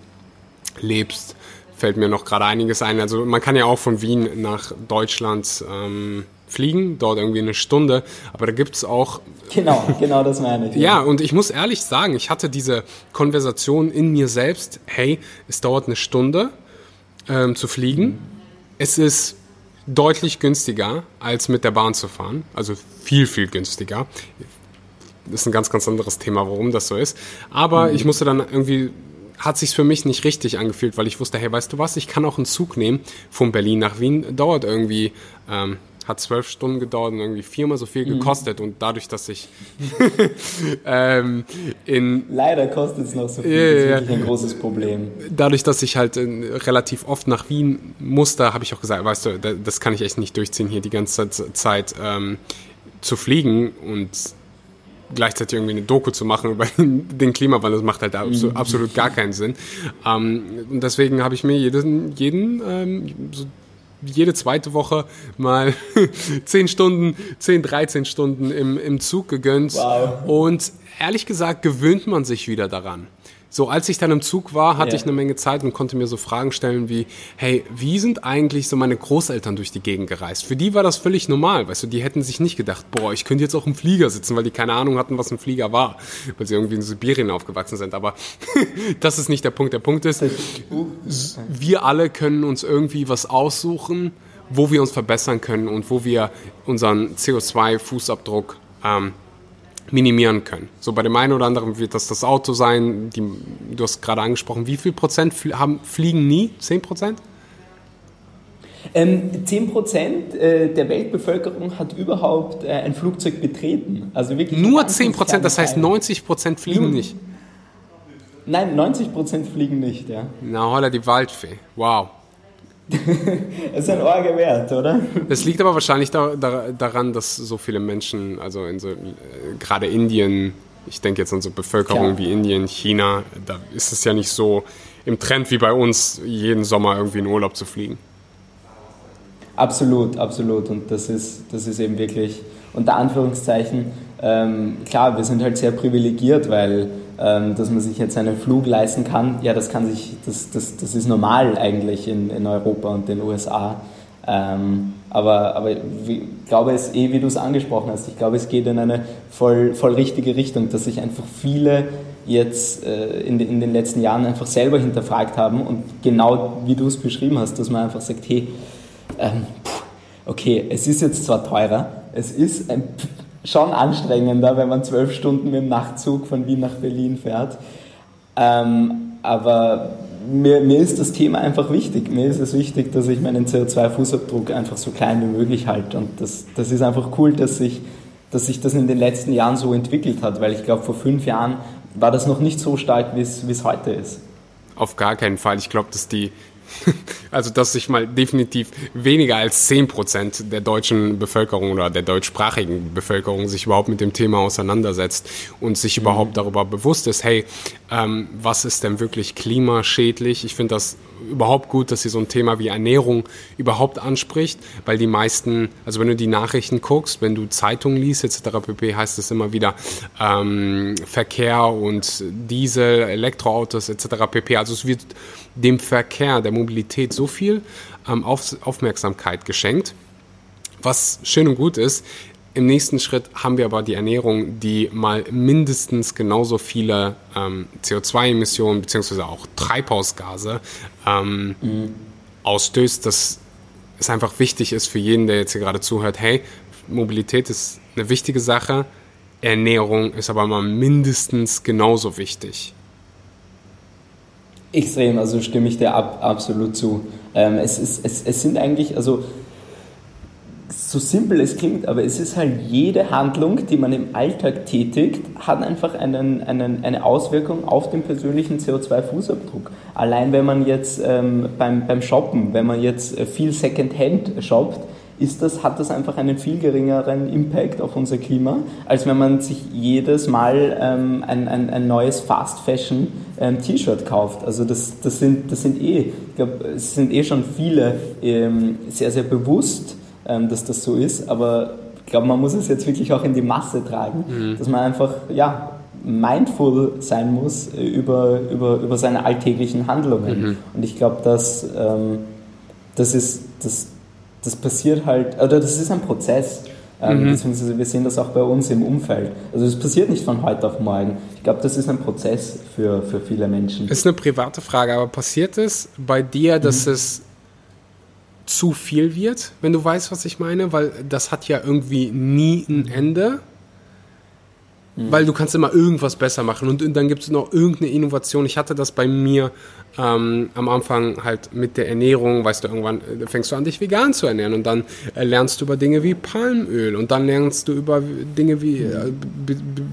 lebst, fällt mir noch gerade einiges ein. Also man kann ja auch von Wien nach Deutschland ähm, fliegen, dort irgendwie eine Stunde, aber da gibt es auch... Genau, genau das meine ich. *laughs* ja. und ich muss ehrlich sagen, ich hatte diese Konversation in mir selbst, hey, es dauert eine Stunde ähm, zu fliegen, es ist deutlich günstiger, als mit der Bahn zu fahren, also viel, viel günstiger. Das ist ein ganz, ganz anderes Thema, warum das so ist. Aber mhm. ich musste dann irgendwie hat sich für mich nicht richtig angefühlt, weil ich wusste, hey, weißt du was, ich kann auch einen Zug nehmen von Berlin nach Wien, dauert irgendwie ähm, hat zwölf Stunden gedauert und irgendwie viermal so viel mhm. gekostet. Mhm. Und dadurch, dass ich *laughs* ähm, in. Leider kostet es noch so viel, yeah, das ist wirklich ein großes Problem. Dadurch, dass ich halt äh, relativ oft nach Wien musste, habe ich auch gesagt, weißt du, das kann ich echt nicht durchziehen, hier die ganze Zeit ähm, zu fliegen und gleichzeitig irgendwie eine Doku zu machen über *laughs* den Klimawandel, das macht halt absolut, mhm. absolut gar keinen Sinn. Ähm, und deswegen habe ich mir jeden, jeden ähm, so jede zweite Woche mal *laughs* 10 Stunden, 10, 13 Stunden im, im Zug gegönnt. Wow. Und ehrlich gesagt gewöhnt man sich wieder daran. So, als ich dann im Zug war, hatte yeah. ich eine Menge Zeit und konnte mir so Fragen stellen wie, hey, wie sind eigentlich so meine Großeltern durch die Gegend gereist? Für die war das völlig normal, weißt du, die hätten sich nicht gedacht, boah, ich könnte jetzt auch im Flieger sitzen, weil die keine Ahnung hatten, was ein Flieger war, weil sie irgendwie in Sibirien aufgewachsen sind. Aber *laughs* das ist nicht der Punkt. Der Punkt ist, wir alle können uns irgendwie was aussuchen, wo wir uns verbessern können und wo wir unseren CO2-Fußabdruck ähm, minimieren können. So bei dem einen oder anderen wird das das Auto sein. Die, du hast gerade angesprochen, wie viel Prozent haben, fliegen nie? 10 Prozent? Ähm, 10 Prozent äh, der Weltbevölkerung hat überhaupt äh, ein Flugzeug betreten. Also wirklich Nur 10 Prozent, das heißt 90 Prozent fliegen Nur, nicht. Nein, 90 Prozent fliegen nicht, ja. Na, holla die Waldfee. Wow. *laughs* ist ein Orge wert, oder? Das liegt aber wahrscheinlich da, da, daran, dass so viele Menschen, also in so, äh, gerade Indien, ich denke jetzt an so Bevölkerungen wie Indien, China, da ist es ja nicht so im Trend wie bei uns, jeden Sommer irgendwie in Urlaub zu fliegen. Absolut, absolut. Und das ist, das ist eben wirklich unter Anführungszeichen, ähm, klar, wir sind halt sehr privilegiert, weil dass man sich jetzt einen Flug leisten kann, ja, das kann sich, das, das, das ist normal eigentlich in, in Europa und den USA. Ähm, aber, aber ich glaube es eh, wie du es angesprochen hast, ich glaube, es geht in eine voll, voll richtige Richtung, dass sich einfach viele jetzt äh, in, in den letzten Jahren einfach selber hinterfragt haben und genau wie du es beschrieben hast, dass man einfach sagt, hey, ähm, okay, es ist jetzt zwar teurer, es ist ein schon anstrengender, wenn man zwölf Stunden mit dem Nachtzug von Wien nach Berlin fährt. Ähm, aber mir, mir ist das Thema einfach wichtig. Mir ist es wichtig, dass ich meinen CO2-Fußabdruck einfach so klein wie möglich halte. Und das, das ist einfach cool, dass sich, dass sich das in den letzten Jahren so entwickelt hat, weil ich glaube, vor fünf Jahren war das noch nicht so stark, wie es heute ist. Auf gar keinen Fall. Ich glaube, dass die, *laughs* Also, dass sich mal definitiv weniger als 10 Prozent der deutschen Bevölkerung oder der deutschsprachigen Bevölkerung sich überhaupt mit dem Thema auseinandersetzt und sich mhm. überhaupt darüber bewusst ist, hey, ähm, was ist denn wirklich klimaschädlich? Ich finde das überhaupt gut, dass sie so ein Thema wie Ernährung überhaupt anspricht, weil die meisten, also wenn du die Nachrichten guckst, wenn du Zeitungen liest etc. pp, heißt es immer wieder ähm, Verkehr und Diesel, Elektroautos etc. pp. Also es wird dem Verkehr, der Mobilität so viel ähm, Auf Aufmerksamkeit geschenkt, was schön und gut ist. Im nächsten Schritt haben wir aber die Ernährung, die mal mindestens genauso viele ähm, CO2-Emissionen bzw. auch Treibhausgase ähm, mhm. ausstößt. Das es einfach wichtig ist für jeden, der jetzt hier gerade zuhört, hey, Mobilität ist eine wichtige Sache, Ernährung ist aber mal mindestens genauso wichtig. Extrem, also stimme ich dir ab, absolut zu. Ähm, es, ist, es, es sind eigentlich, also so simpel es klingt, aber es ist halt jede Handlung, die man im Alltag tätigt, hat einfach einen, einen, eine Auswirkung auf den persönlichen CO2-Fußabdruck. Allein wenn man jetzt ähm, beim, beim Shoppen, wenn man jetzt viel Secondhand shoppt, ist das, hat das einfach einen viel geringeren Impact auf unser Klima, als wenn man sich jedes Mal ähm, ein, ein, ein, neues Fast Fashion ähm, T-Shirt kauft. Also das, das, sind, das sind eh, ich glaube, es sind eh schon viele ähm, sehr, sehr bewusst, ähm, dass das so ist, aber ich glaube, man muss es jetzt wirklich auch in die Masse tragen, mhm. dass man einfach, ja, mindful sein muss äh, über, über, über seine alltäglichen Handlungen. Mhm. Und ich glaube, dass ähm, das ist, das, das passiert halt, oder das ist ein Prozess. Ähm, mhm. Beziehungsweise wir sehen das auch bei uns im Umfeld. Also es passiert nicht von heute auf morgen. Ich glaube, das ist ein Prozess für, für viele Menschen. Das ist eine private Frage, aber passiert es bei dir, dass mhm. es zu viel wird, wenn du weißt, was ich meine? Weil das hat ja irgendwie nie ein Ende. Mhm. Weil du kannst immer irgendwas besser machen und, und dann gibt es noch irgendeine Innovation. Ich hatte das bei mir ähm, am Anfang halt mit der Ernährung, weißt du, irgendwann äh, fängst du an, dich vegan zu ernähren und dann äh, lernst du über Dinge wie Palmöl und dann lernst du über Dinge wie, äh,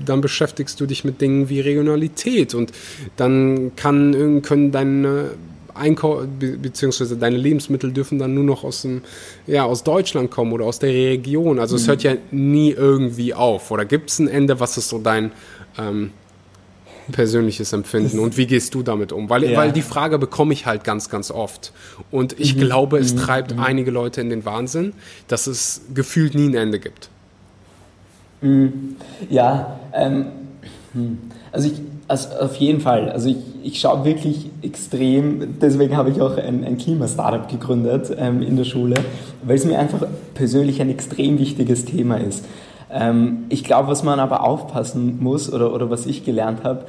dann beschäftigst du dich mit Dingen wie Regionalität und dann kann, können deine Einkauf beziehungsweise deine Lebensmittel dürfen dann nur noch aus dem, ja, aus Deutschland kommen oder aus der Region. Also mhm. es hört ja nie irgendwie auf. Oder gibt es ein Ende? Was ist so dein ähm, persönliches Empfinden und wie gehst du damit um? Weil, ja. weil die Frage bekomme ich halt ganz, ganz oft. Und ich mhm. glaube, es mhm. treibt mhm. einige Leute in den Wahnsinn, dass es gefühlt nie ein Ende gibt. Mhm. Ja, ähm, hm. also ich, also auf jeden Fall. Also ich, ich schaue wirklich extrem, deswegen habe ich auch ein, ein Klima-Startup gegründet ähm, in der Schule, weil es mir einfach persönlich ein extrem wichtiges Thema ist. Ähm, ich glaube, was man aber aufpassen muss oder, oder was ich gelernt habe,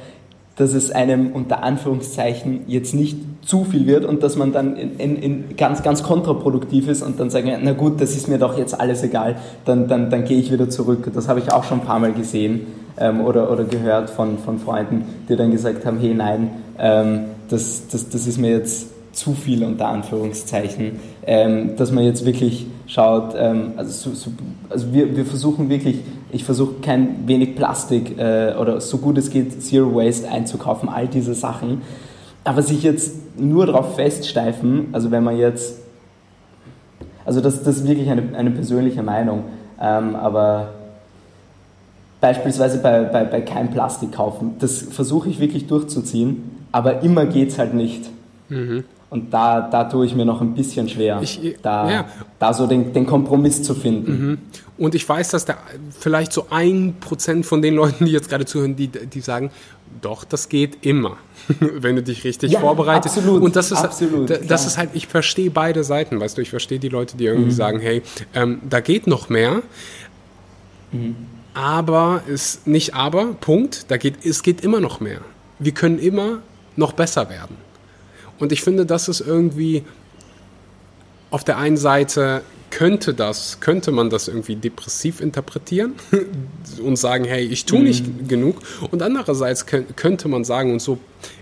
dass es einem unter Anführungszeichen jetzt nicht zu viel wird und dass man dann in, in, in ganz, ganz kontraproduktiv ist und dann sagen, na gut, das ist mir doch jetzt alles egal, dann, dann, dann gehe ich wieder zurück. Das habe ich auch schon ein paar Mal gesehen ähm, oder, oder gehört von, von Freunden, die dann gesagt haben, hey nein, ähm, das, das, das ist mir jetzt zu viel unter Anführungszeichen, ähm, dass man jetzt wirklich schaut, ähm, also, so, so, also wir, wir versuchen wirklich, ich versuche kein wenig Plastik äh, oder so gut es geht Zero Waste einzukaufen, all diese Sachen, aber sich jetzt nur darauf feststeifen, also wenn man jetzt, also das, das ist wirklich eine, eine persönliche Meinung, ähm, aber beispielsweise bei, bei, bei kein Plastik kaufen, das versuche ich wirklich durchzuziehen, aber immer geht es halt nicht. Mhm. Und da, da tue ich mir noch ein bisschen schwer, ich, da, ja. da so den, den Kompromiss zu finden. Mhm. Und ich weiß, dass da vielleicht so ein Prozent von den Leuten, die jetzt gerade zuhören, die, die sagen, doch, das geht immer, *laughs* wenn du dich richtig ja, vorbereitest. Absolut, und das ist, absolut, das klar. ist halt, ich verstehe beide Seiten, weißt du, ich verstehe die Leute, die irgendwie mhm. sagen, hey, ähm, da geht noch mehr. Mhm. Aber ist nicht aber, Punkt, da geht, es geht immer noch mehr. Wir können immer noch besser werden. Und ich finde, das ist irgendwie auf der einen Seite könnte das, könnte man das irgendwie depressiv interpretieren *laughs* und sagen, hey, ich tue nicht mhm. genug. Und andererseits könnte man sagen, und so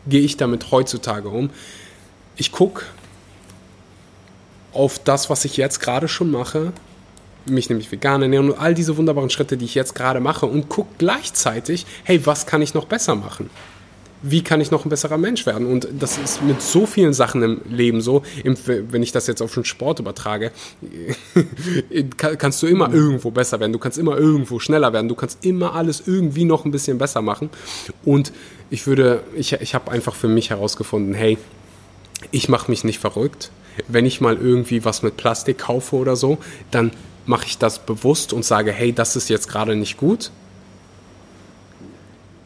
gehe ich damit heutzutage um, ich gucke auf das, was ich jetzt gerade schon mache, mich nämlich vegan ernähren und all diese wunderbaren Schritte, die ich jetzt gerade mache und gucke gleichzeitig, hey, was kann ich noch besser machen? Wie kann ich noch ein besserer Mensch werden? Und das ist mit so vielen Sachen im Leben so, wenn ich das jetzt auf den Sport übertrage, *laughs* kannst du immer irgendwo besser werden, du kannst immer irgendwo schneller werden, du kannst immer alles irgendwie noch ein bisschen besser machen. Und ich würde, ich, ich habe einfach für mich herausgefunden, hey, ich mache mich nicht verrückt. Wenn ich mal irgendwie was mit Plastik kaufe oder so, dann mache ich das bewusst und sage, hey, das ist jetzt gerade nicht gut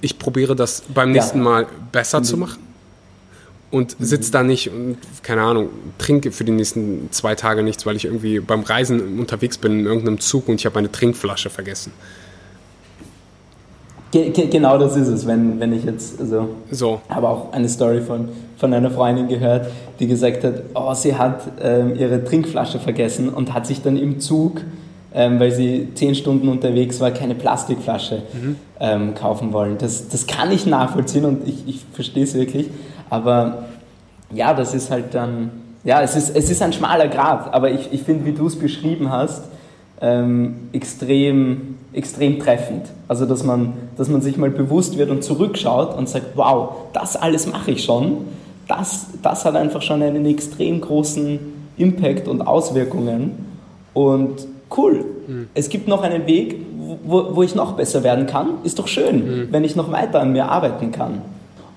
ich probiere das beim nächsten ja. Mal besser mhm. zu machen und mhm. sitze da nicht und, keine Ahnung, trinke für die nächsten zwei Tage nichts, weil ich irgendwie beim Reisen unterwegs bin in irgendeinem Zug und ich habe meine Trinkflasche vergessen. Ge genau das ist es, wenn, wenn ich jetzt, also, so. habe auch eine Story von, von einer Freundin gehört, die gesagt hat, oh, sie hat ähm, ihre Trinkflasche vergessen und hat sich dann im Zug, ähm, weil sie zehn Stunden unterwegs war, keine Plastikflasche mhm. ähm, kaufen wollen. Das, das kann ich nachvollziehen und ich, ich verstehe es wirklich, aber ja, das ist halt dann, ja, es ist, es ist ein schmaler Grad, aber ich, ich finde, wie du es beschrieben hast, ähm, extrem, extrem treffend. Also, dass man, dass man sich mal bewusst wird und zurückschaut und sagt, wow, das alles mache ich schon. Das, das hat einfach schon einen extrem großen Impact und Auswirkungen. Und cool, mhm. es gibt noch einen Weg, wo, wo ich noch besser werden kann. Ist doch schön, mhm. wenn ich noch weiter an mir arbeiten kann.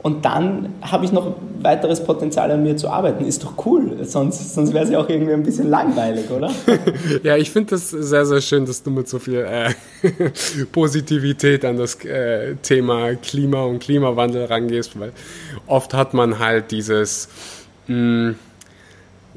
Und dann habe ich noch weiteres Potenzial an mir zu arbeiten. Ist doch cool. Sonst, sonst wäre es ja auch irgendwie ein bisschen langweilig, oder? *laughs* ja, ich finde das sehr, sehr schön, dass du mit so viel äh, *laughs* Positivität an das äh, Thema Klima und Klimawandel rangehst, weil oft hat man halt dieses. Mh, hm,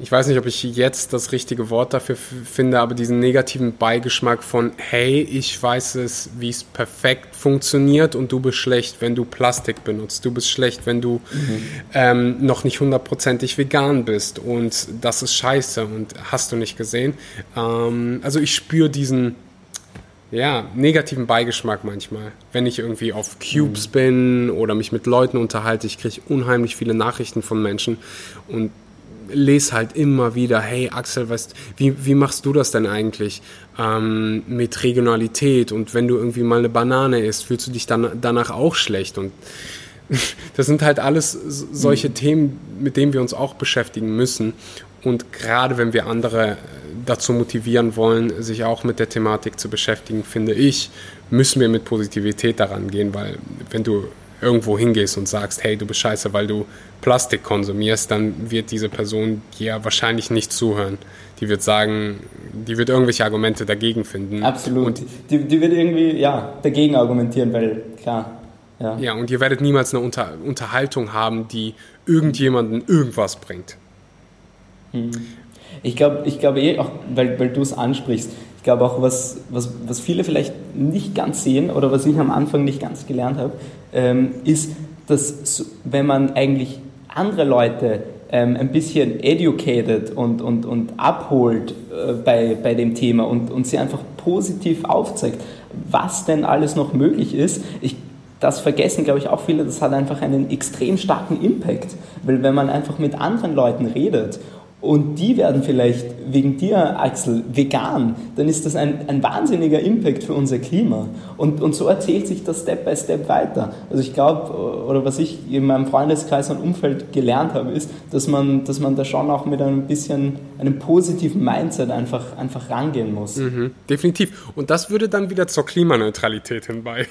ich weiß nicht, ob ich jetzt das richtige Wort dafür finde, aber diesen negativen Beigeschmack von, hey, ich weiß es, wie es perfekt funktioniert und du bist schlecht, wenn du Plastik benutzt. Du bist schlecht, wenn du mhm. ähm, noch nicht hundertprozentig vegan bist und das ist scheiße und hast du nicht gesehen. Ähm, also ich spüre diesen, ja, negativen Beigeschmack manchmal. Wenn ich irgendwie auf Cubes mhm. bin oder mich mit Leuten unterhalte, ich kriege unheimlich viele Nachrichten von Menschen und lese halt immer wieder, hey Axel, weißt, wie, wie machst du das denn eigentlich ähm, mit Regionalität? Und wenn du irgendwie mal eine Banane isst, fühlst du dich dann danach auch schlecht? Und *laughs* das sind halt alles solche mhm. Themen, mit denen wir uns auch beschäftigen müssen. Und gerade wenn wir andere dazu motivieren wollen, sich auch mit der Thematik zu beschäftigen, finde ich, müssen wir mit Positivität daran gehen, weil wenn du irgendwo hingehst und sagst, hey, du bist scheiße, weil du Plastik konsumierst, dann wird diese Person dir wahrscheinlich nicht zuhören. Die wird sagen, die wird irgendwelche Argumente dagegen finden. Absolut. Und die, die wird irgendwie, ja, dagegen argumentieren, weil, klar. Ja, ja und ihr werdet niemals eine Unter Unterhaltung haben, die irgendjemanden irgendwas bringt. Hm. Ich glaube ich glaub eh, auch weil, weil du es ansprichst, ich glaube auch, was, was, was viele vielleicht nicht ganz sehen oder was ich am Anfang nicht ganz gelernt habe, ähm, ist, dass wenn man eigentlich andere Leute ähm, ein bisschen educated und, und, und abholt äh, bei, bei dem Thema und, und sie einfach positiv aufzeigt, was denn alles noch möglich ist, ich, das vergessen, glaube ich, auch viele, das hat einfach einen extrem starken Impact, weil wenn man einfach mit anderen Leuten redet und die werden vielleicht wegen dir, Axel, vegan, dann ist das ein, ein wahnsinniger Impact für unser Klima. Und, und so erzählt sich das Step by Step weiter. Also ich glaube, oder was ich in meinem Freundeskreis und Umfeld gelernt habe, ist, dass man, dass man da schon auch mit einem bisschen, einem positiven Mindset einfach, einfach rangehen muss. Mhm, definitiv. Und das würde dann wieder zur Klimaneutralität hinbei.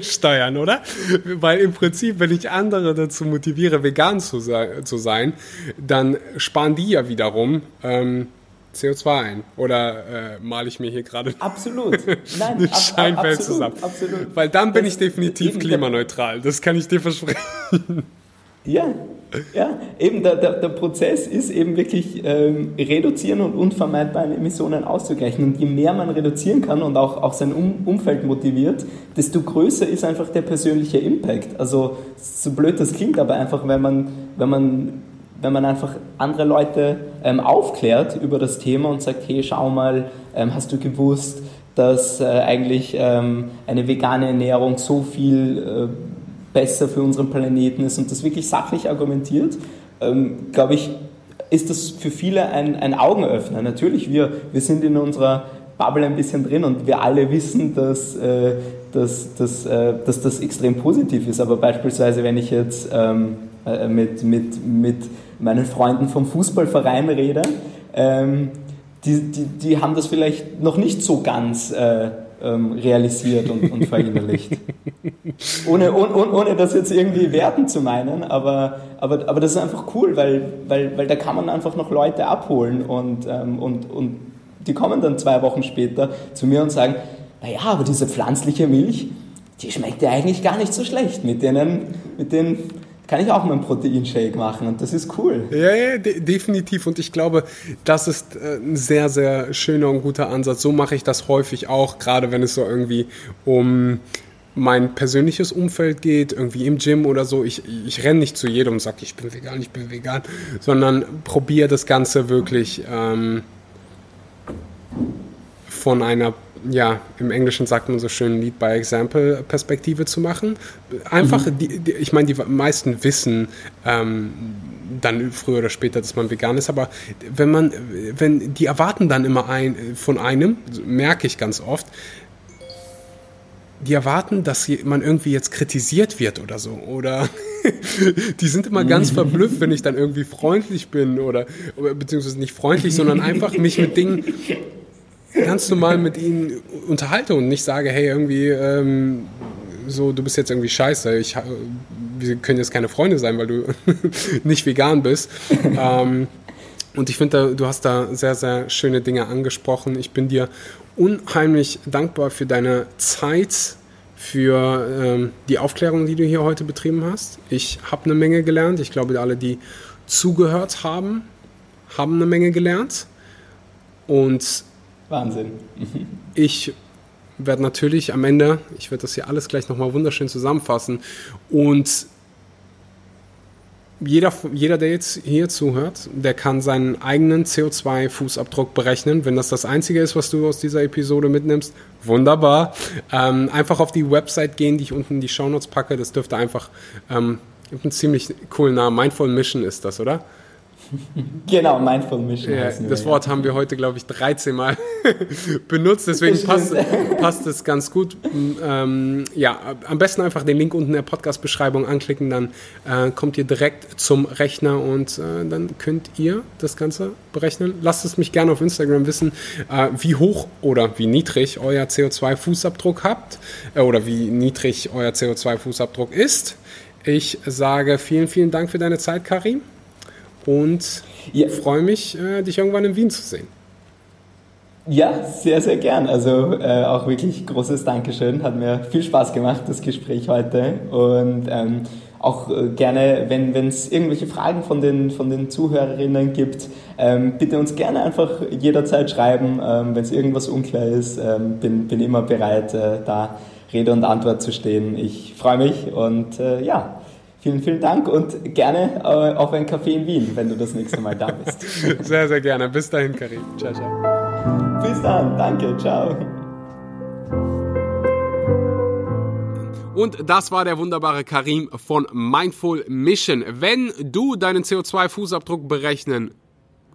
Steuern, oder? Weil im Prinzip, wenn ich andere dazu motiviere, vegan zu, sein, zu sein dann sparen die ja wiederum ähm, CO2 ein. Oder äh, male ich mir hier gerade absolut. *laughs* Nein, eine ab, Scheinwelt absolut, zusammen? Absolut. Weil dann bin das ich definitiv klimaneutral. Das kann ich dir versprechen. Ja, ja, eben der, der, der Prozess ist eben wirklich ähm, reduzieren und unvermeidbare Emissionen auszugleichen. Und je mehr man reduzieren kann und auch, auch sein um Umfeld motiviert, desto größer ist einfach der persönliche Impact. Also so blöd das klingt, aber einfach, wenn man, wenn man, wenn man einfach andere Leute ähm, aufklärt über das Thema und sagt, hey, schau mal, ähm, hast du gewusst, dass äh, eigentlich ähm, eine vegane Ernährung so viel äh, besser für unseren Planeten ist und das wirklich sachlich argumentiert, ähm, glaube ich, ist das für viele ein, ein Augenöffner. Natürlich, wir, wir sind in unserer Bubble ein bisschen drin und wir alle wissen, dass, äh, dass, dass, äh, dass das extrem positiv ist. Aber beispielsweise, wenn ich jetzt ähm, äh, mit, mit, mit meinen Freunden vom Fußballverein rede, ähm, die, die, die haben das vielleicht noch nicht so ganz äh, ähm, realisiert und, und verinnerlicht. ohne, ohne, ohne das jetzt irgendwie werten zu meinen, aber, aber, aber das ist einfach cool, weil, weil, weil da kann man einfach noch Leute abholen und, ähm, und, und die kommen dann zwei Wochen später zu mir und sagen, naja, aber diese pflanzliche Milch, die schmeckt ja eigentlich gar nicht so schlecht. Mit denen, mit den kann ich auch mal einen Proteinshake machen und das ist cool. Ja, ja, de definitiv. Und ich glaube, das ist äh, ein sehr, sehr schöner und guter Ansatz. So mache ich das häufig auch, gerade wenn es so irgendwie um mein persönliches Umfeld geht, irgendwie im Gym oder so. Ich, ich renne nicht zu jedem und sage, ich bin vegan, ich bin vegan, sondern probiere das Ganze wirklich ähm, von einer, ja, im Englischen sagt man so schön Lead by Example Perspektive zu machen. Einfach, mhm. die, die, ich meine, die meisten wissen ähm, dann früher oder später, dass man vegan ist, aber wenn man, wenn, die erwarten dann immer ein, von einem, merke ich ganz oft, die erwarten, dass man irgendwie jetzt kritisiert wird oder so. Oder *laughs* die sind immer ganz verblüfft, wenn ich dann irgendwie freundlich bin oder, beziehungsweise nicht freundlich, sondern einfach mich mit Dingen ganz normal mit ihnen unterhalte und nicht sage, hey, irgendwie, ähm, so, du bist jetzt irgendwie scheiße, ich, wir können jetzt keine Freunde sein, weil du *laughs* nicht vegan bist. ähm, und ich finde, du hast da sehr, sehr schöne Dinge angesprochen. Ich bin dir unheimlich dankbar für deine Zeit, für ähm, die Aufklärung, die du hier heute betrieben hast. Ich habe eine Menge gelernt. Ich glaube, alle, die zugehört haben, haben eine Menge gelernt. Und Wahnsinn. ich werde natürlich am Ende, ich werde das hier alles gleich nochmal wunderschön zusammenfassen und jeder, jeder, der jetzt hier zuhört, der kann seinen eigenen CO2-Fußabdruck berechnen. Wenn das das Einzige ist, was du aus dieser Episode mitnimmst, wunderbar. Ähm, einfach auf die Website gehen, die ich unten in die Shownotes packe. Das dürfte einfach ähm, einen ziemlich coolen Namen. Mindful Mission ist das, oder? *laughs* Genau, Mindful Mission. Ja, das wir, Wort ja. haben wir heute, glaube ich, 13 Mal *laughs* benutzt, deswegen passt, *laughs* passt es ganz gut. Ähm, ja, am besten einfach den Link unten in der Podcast-Beschreibung anklicken, dann äh, kommt ihr direkt zum Rechner und äh, dann könnt ihr das Ganze berechnen. Lasst es mich gerne auf Instagram wissen, äh, wie hoch oder wie niedrig euer CO2-Fußabdruck habt äh, oder wie niedrig euer CO2-Fußabdruck ist. Ich sage vielen, vielen Dank für deine Zeit, Karim und ja. freue mich, äh, dich irgendwann in Wien zu sehen. Ja, sehr, sehr gern. Also äh, auch wirklich großes Dankeschön. Hat mir viel Spaß gemacht, das Gespräch heute. Und ähm, auch äh, gerne, wenn es irgendwelche Fragen von den, von den Zuhörerinnen gibt, ähm, bitte uns gerne einfach jederzeit schreiben. Ähm, wenn es irgendwas unklar ist, ähm, bin, bin immer bereit, äh, da Rede und Antwort zu stehen. Ich freue mich und äh, ja, Vielen, vielen Dank und gerne äh, auf ein Café in Wien, wenn du das nächste Mal da bist. *laughs* Sehr, sehr gerne. Bis dahin, Karim. Ciao, ciao. Bis dann. Danke. Ciao. Und das war der wunderbare Karim von Mindful Mission. Wenn du deinen CO2-Fußabdruck berechnen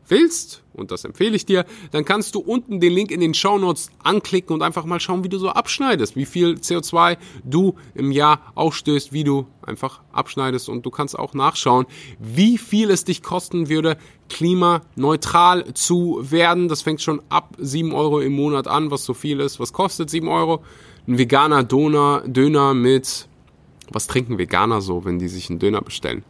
willst, und das empfehle ich dir, dann kannst du unten den Link in den Show Notes anklicken und einfach mal schauen, wie du so abschneidest, wie viel CO2 du im Jahr ausstößt, wie du einfach abschneidest und du kannst auch nachschauen, wie viel es dich kosten würde, klimaneutral zu werden. Das fängt schon ab 7 Euro im Monat an, was so viel ist. Was kostet 7 Euro? Ein veganer Döner, Döner mit, was trinken Veganer so, wenn die sich einen Döner bestellen?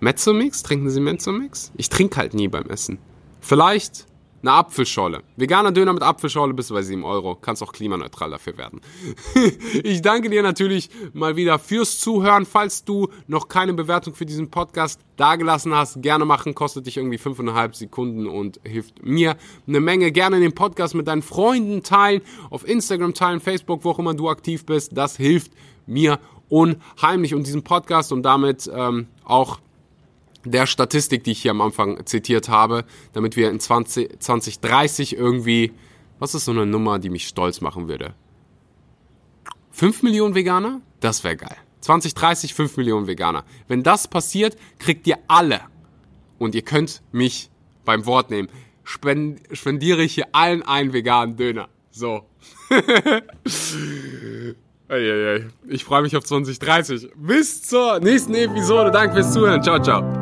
Mezzomix? Trinken Sie Mezzomix? Ich trinke halt nie beim Essen. Vielleicht eine Apfelscholle. Veganer Döner mit Apfelscholle bis bei 7 Euro. Kannst auch klimaneutral dafür werden. *laughs* ich danke dir natürlich mal wieder fürs Zuhören. Falls du noch keine Bewertung für diesen Podcast dagelassen hast, gerne machen. Kostet dich irgendwie 5,5 Sekunden und hilft mir eine Menge. Gerne den Podcast mit deinen Freunden teilen. Auf Instagram teilen, Facebook, wo auch immer du aktiv bist. Das hilft mir unheimlich und diesen Podcast und damit ähm, auch der Statistik, die ich hier am Anfang zitiert habe, damit wir in 20, 2030 irgendwie, was ist so eine Nummer, die mich stolz machen würde? 5 Millionen Veganer? Das wäre geil. 2030 5 Millionen Veganer. Wenn das passiert, kriegt ihr alle. Und ihr könnt mich beim Wort nehmen. spendiere ich hier allen einen veganen Döner. So. *laughs* Ich freue mich auf 2030. Bis zur nächsten Episode. Danke fürs Zuhören. Ciao, ciao.